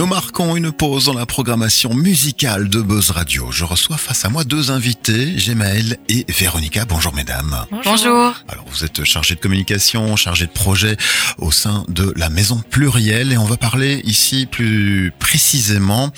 Nous marquons une pause dans la programmation musicale de Buzz Radio. Je reçois face à moi deux invités, Gemaël et Véronica. Bonjour mesdames. Bonjour. Alors vous êtes chargé de communication, chargé de projet au sein de la Maison Plurielle et on va parler ici plus précisément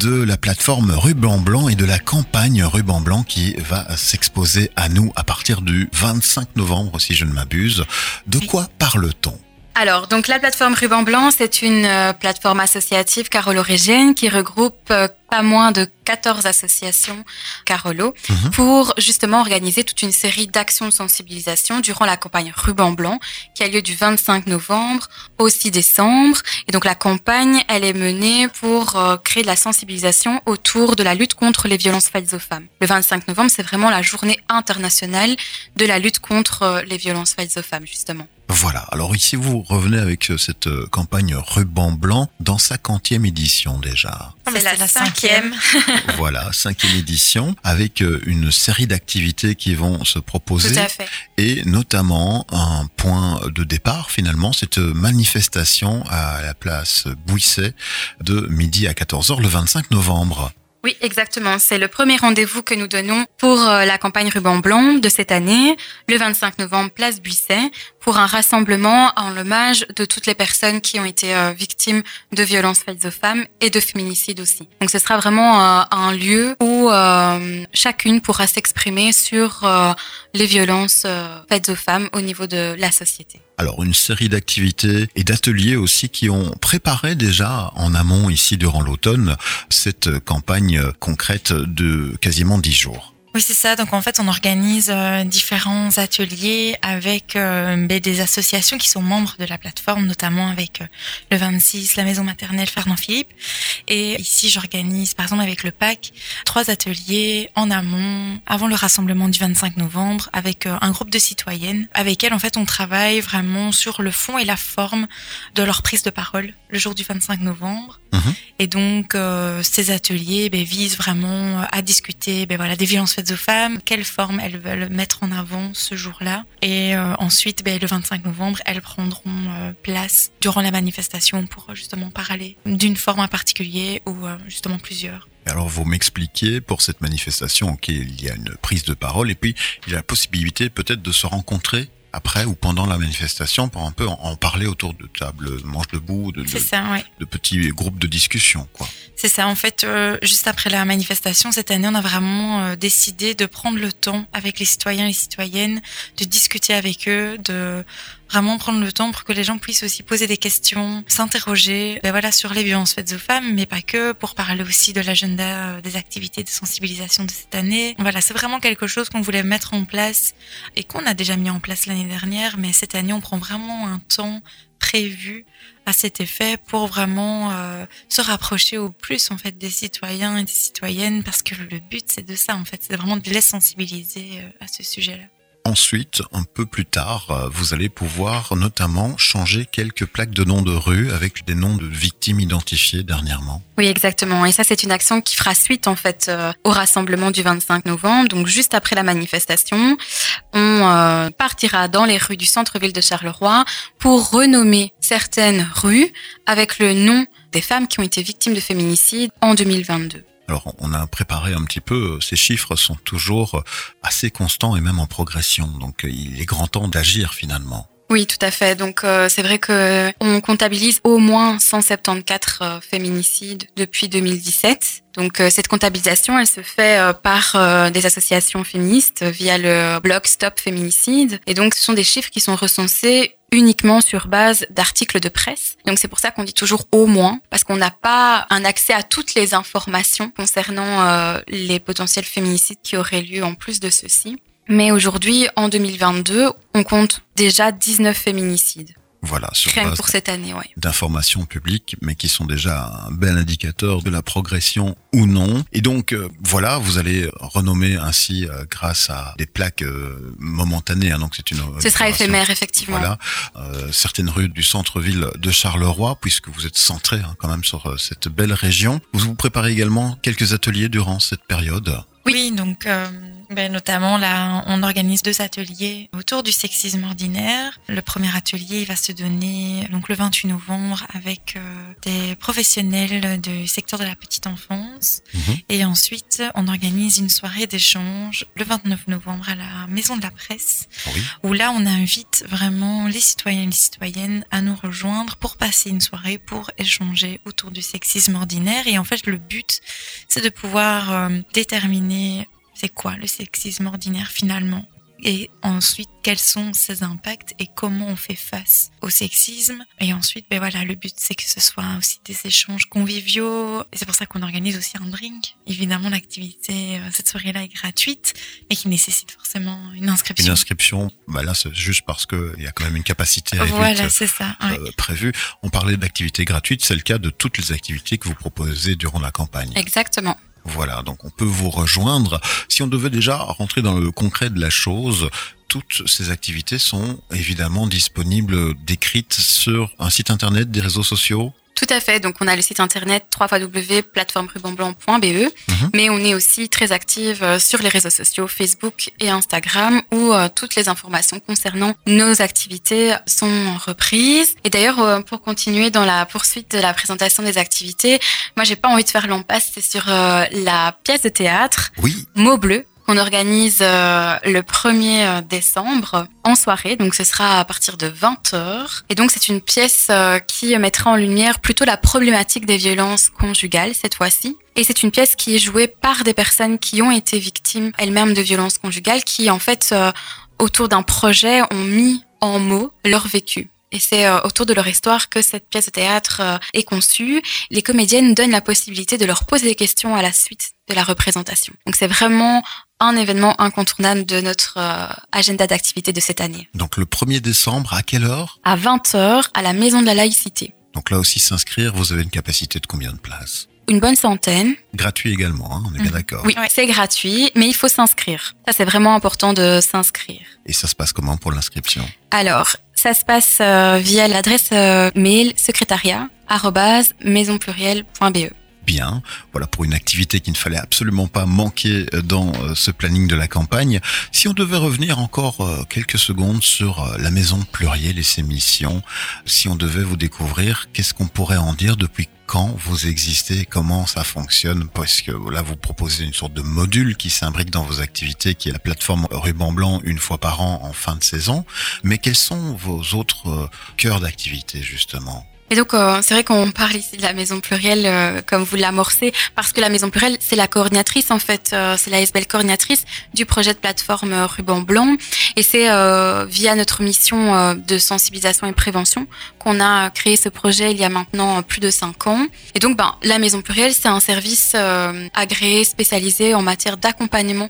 de la plateforme Ruban Blanc et de la campagne Ruban Blanc qui va s'exposer à nous à partir du 25 novembre si je ne m'abuse. De quoi parle-t-on? Alors, donc la plateforme Ruban Blanc, c'est une euh, plateforme associative carolorégéenne qui regroupe euh, pas moins de 14 associations Carolo Mhm. pour justement organiser toute une série d'actions de sensibilisation durant la campagne Ruban Blanc qui a lieu du 25 novembre au 6 décembre. Et donc la campagne, elle est menée pour euh, créer de la sensibilisation autour de la lutte contre les violences faites aux femmes. Le 25 novembre, c'est vraiment la journée internationale de la lutte contre euh, les violences faites aux femmes, justement. Voilà, alors ici vous revenez avec euh, cette campagne Ruban Blanc dans sa quantième édition déjà. C'est la cinquième. voilà, cinquième édition avec euh, une série d'activités qui vont se proposer. Tout à fait. et notamment un point de départ finalement cette manifestation à la place Bouisset de midi à 14h le 25 novembre. Oui, exactement. C'est le premier rendez-vous que nous donnons pour euh, la campagne Ruban Blanc de cette année, le 25 novembre, place Buisset, pour un rassemblement en l'hommage de toutes les personnes qui ont été euh, victimes de violences faites aux femmes et de féminicides aussi. Donc ce sera vraiment euh, un lieu où euh, chacune pourra s'exprimer sur les violences faites aux femmes au niveau de la société. Alors une série d'activités et d'ateliers aussi qui ont préparé déjà en amont ici durant l'automne cette campagne concrète de quasiment dix jours. Oui, c'est ça. Donc en fait, on organise euh, différents ateliers avec euh, ben, des associations qui sont membres de la plateforme, notamment avec euh, le 26, la maison maternelle Fernand Philippe. Et ici, j'organise, par exemple, avec le PAC, trois ateliers en amont, avant le rassemblement du 25 novembre, avec euh, un groupe de citoyennes, avec elles, en fait, on travaille vraiment sur le fond et la forme de leur prise de parole le jour du 25 novembre. Mhm. Et donc, euh, ces ateliers ben, visent vraiment à discuter ben, voilà, des violences faites aux femmes, quelle forme elles veulent mettre en avant ce jour-là. Et euh, ensuite, ben, le 25 novembre, elles prendront euh, place durant la manifestation pour justement parler d'une forme en particulier ou euh, justement plusieurs. Alors vous m'expliquez pour cette manifestation qu'il y a une prise de parole et puis il y a la possibilité peut-être de se rencontrer après ou pendant la manifestation pour un peu en, en parler autour de table manche debout, de, de, C'est ça, ouais. de petits groupes de discussion quoi. C'est ça. En fait, euh, juste après la manifestation, cette année, on a vraiment euh, décidé de prendre le temps avec les citoyens et les citoyennes, de discuter avec eux, de vraiment prendre le temps pour que les gens puissent aussi poser des questions, s'interroger ben voilà, sur les violences faites aux femmes, mais pas que, pour parler aussi de l'agenda euh, des activités de sensibilisation de cette année. Voilà, c'est vraiment quelque chose qu'on voulait mettre en place et qu'on a déjà mis en place l'année dernière, mais cette année, on prend vraiment un temps prévu à cet effet pour vraiment euh, se rapprocher au plus en fait des citoyens et des citoyennes parce que le but c'est de ça en fait c'est vraiment de les sensibiliser euh, à ce sujet-là. Ensuite, un peu plus tard, euh, vous allez pouvoir notamment changer quelques plaques de noms de rue avec des noms de victimes identifiées dernièrement. Oui, exactement. Et ça, c'est une action qui fera suite en fait euh, au rassemblement du 25 novembre. Donc juste après la manifestation, on euh, partira dans les rues du centre-ville de Charleroi pour renommer certaines rues avec le nom des femmes qui ont été victimes de féminicide en 2022. Alors on a préparé un petit peu, euh, ces chiffres sont toujours euh, assez constants et même en progression, donc euh, il est grand temps d'agir finalement. Oui, tout à fait. Donc c'est vrai que on comptabilise au moins 174 euh, féminicides depuis 2017. Donc cette comptabilisation, elle se fait par des associations féministes via le blog Stop Féminicide. Et donc ce sont des chiffres qui sont recensés uniquement sur base d'articles de presse. Donc c'est pour ça qu'on dit toujours au moins, parce qu'on n'a pas un accès à toutes les informations concernant euh, les potentiels féminicides qui auraient lieu en plus de ceci. Mais aujourd'hui, en 2022, on compte déjà 19 féminicides. Voilà, sur Rien base pour cette année, ouais. d'informations publiques, mais qui sont déjà un bel indicateur de la progression ou non. Et donc, euh, voilà, vous allez renommer ainsi euh, grâce à des plaques euh, momentanées. hein, donc, c'est une. Ce sera éphémère, effectivement. Voilà, euh, certaines rues du centre-ville de Charleroi, puisque vous êtes centré hein, quand même sur euh, cette belle région. Vous vous préparez également quelques ateliers durant cette période. Oui, donc euh, ben, Notamment, là, on organise deux ateliers autour du sexisme ordinaire. Le premier atelier il va se donner donc le 28 novembre avec euh, des professionnels du secteur de la petite enfance. Mhm. Et ensuite, on organise une soirée d'échange le 29 novembre à la Maison de la Presse, Oui. où là, on invite vraiment les citoyens et les citoyennes à nous rejoindre pour passer une soirée, pour échanger autour du sexisme ordinaire. Et en fait, le but, c'est de pouvoir euh, déterminer c'est quoi le sexisme ordinaire finalement? Et ensuite quels sont ses impacts et comment on fait face au sexisme? Et ensuite ben voilà le but c'est que ce soit aussi des échanges conviviaux et c'est pour ça qu'on organise aussi un drink évidemment l'activité euh, cette soirée là est gratuite mais qui nécessite forcément une inscription Une inscription, bah là c'est juste parce que il y a quand même une capacité réduite voilà c'est ça ouais. euh, prévue. On parlait d'activités gratuites, c'est le cas de toutes les activités que vous proposez durant la campagne. Exactement. Voilà, donc on peut vous rejoindre. Si on devait déjà rentrer dans le concret de la chose, toutes ces activités sont évidemment disponibles, décrites sur un site internet, des réseaux sociaux. Tout à fait. Donc, on a le site internet www.plateformerubamblanc.be, Mhm. mais on est aussi très active euh, sur les réseaux sociaux Facebook et Instagram où euh, toutes les informations concernant nos activités sont reprises. Et d'ailleurs, euh, pour continuer dans la poursuite de la présentation des activités, moi, j'ai pas envie de faire l'impasse, c'est sur euh, la pièce de théâtre Oui, Mots Bleus qu'on organise euh, le 1er décembre en soirée. Donc ce sera à partir de 20h. Et donc c'est une pièce euh, qui mettra en lumière plutôt la problématique des violences conjugales cette fois-ci. Et c'est une pièce qui est jouée par des personnes qui ont été victimes elles-mêmes de violences conjugales, qui en fait, euh, autour d'un projet, ont mis en mots leur vécu. Et c'est euh, autour de leur histoire que cette pièce de théâtre euh, est conçue. Les comédiennes donnent la possibilité de leur poser des questions à la suite de la représentation. Donc c'est vraiment un événement incontournable de notre euh, agenda d'activité de cette année. donc le 1er décembre, à quelle heure? À 20h, à la Maison de la Laïcité. Donc là aussi s'inscrire, vous avez une capacité de combien de places? Une bonne centaine. Gratuit également, hein, on est bien Mhm. d'accord. Oui, c'est gratuit, mais il faut s'inscrire. Ça, c'est vraiment important de s'inscrire. Et ça se passe comment pour l'inscription? Alors, ça se passe euh, via l'adresse euh, mail secrétariat arobase maisonplurielle.be. Voilà pour une activité qu'il ne fallait absolument pas manquer euh, dans euh, ce planning de la campagne. Si on devait revenir encore euh, quelques secondes sur la maison plurielle et ses missions, si on devait vous découvrir, qu'est-ce qu'on pourrait en dire depuis quand vous existez, comment ça fonctionne, parce que là vous proposez une sorte de module qui s'imbrique dans vos activités, qui est la plateforme Ruban Blanc une fois par an en fin de saison. Mais quels sont vos autres cœurs d'activité justement? Et donc, euh, c'est vrai qu'on parle ici de la maison plurielle, euh, comme vous l'amorcez, parce que la maison plurielle, c'est la coordinatrice, en fait, euh, c'est la SBL coordinatrice du projet de plateforme euh, Ruban Blanc. Et c'est euh, via notre mission euh, de sensibilisation et prévention qu'on a créé ce projet il y a maintenant plus de cinq ans. Et donc, ben, la maison plurielle, c'est un service euh, agréé, spécialisé en matière d'accompagnement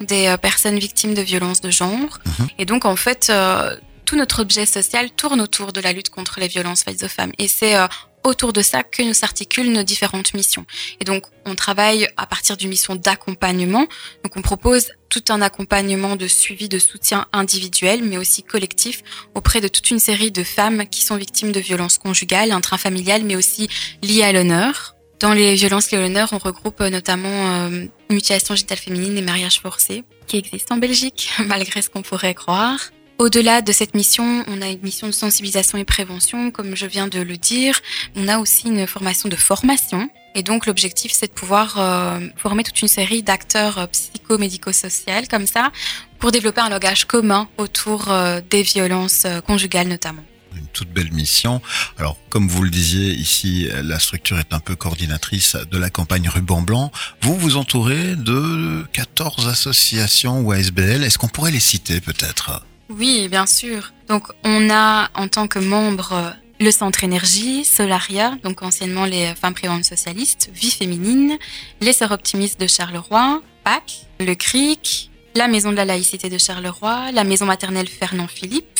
des personnes victimes de violences de genre. Mhm. Et donc, en fait, euh, tout notre objet social tourne autour de la lutte contre les violences faites aux femmes. Et c'est euh, autour de ça que nous s'articulent nos différentes missions. Et donc, on travaille à partir d'une mission d'accompagnement. Donc, on propose tout un accompagnement de suivi, de soutien individuel, mais aussi collectif, auprès de toute une série de femmes qui sont victimes de violences conjugales, intrafamiliales, mais aussi liées à l'honneur. Dans les violences liées à l'honneur, on regroupe euh, notamment euh, mutilation génitale féminine et mariage forcé, qui existent en Belgique, malgré ce qu'on pourrait croire. Au-delà de cette mission, on a une mission de sensibilisation et prévention, comme je viens de le dire. On a aussi une formation de formation. Et donc l'objectif, c'est de pouvoir euh, former toute une série d'acteurs euh, psychomédico-sociaux comme ça, pour développer un langage commun autour euh, des violences conjugales notamment. une toute belle mission. Alors, comme vous le disiez, ici, la structure est un peu coordinatrice de la campagne Ruban Blanc. Vous vous entourez de 14 associations ou ASBL. Est-ce qu'on pourrait les citer peut-être? Oui, bien sûr. Donc, on a en tant que membre le Centre Énergie, Solaria, donc anciennement les Femmes Préventes Socialistes, Vie Féminine, les Sœurs Optimistes de Charleroi, PAC, le CRIC, la Maison de la Laïcité de Charleroi, la Maison Maternelle Fernand Philippe,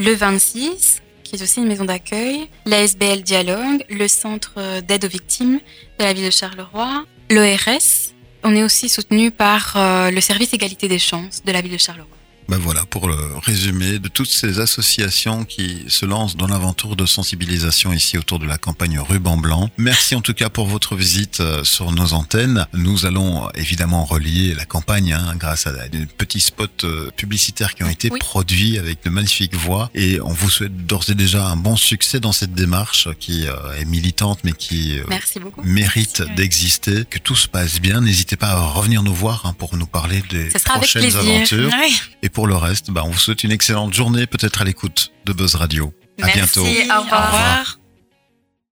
le 26, qui est aussi une maison d'accueil, la SBL Dialogue, le Centre d'aide aux victimes de la ville de Charleroi, l'ORS. On est aussi soutenu par euh, le Service Égalité des chances de la ville de Charleroi. Ben voilà, pour le résumé de toutes ces associations qui se lancent dans l'aventure de sensibilisation ici autour de la campagne Ruban Blanc. Merci en tout cas pour votre visite euh, sur nos antennes. Nous allons évidemment relier la campagne hein, grâce à des petits spots euh, publicitaires qui ont été Oui. produits avec de magnifiques voix et on vous souhaite d'ores et déjà un bon succès dans cette démarche qui euh, est militante mais qui euh, Merci mérite d'exister, que tout se passe bien. N'hésitez pas à revenir nous voir hein, pour nous parler des prochaines aventures. Et pour le reste, bah, on vous souhaite une excellente journée, peut-être à l'écoute de Buzz Radio. À bientôt. au revoir. Au revoir.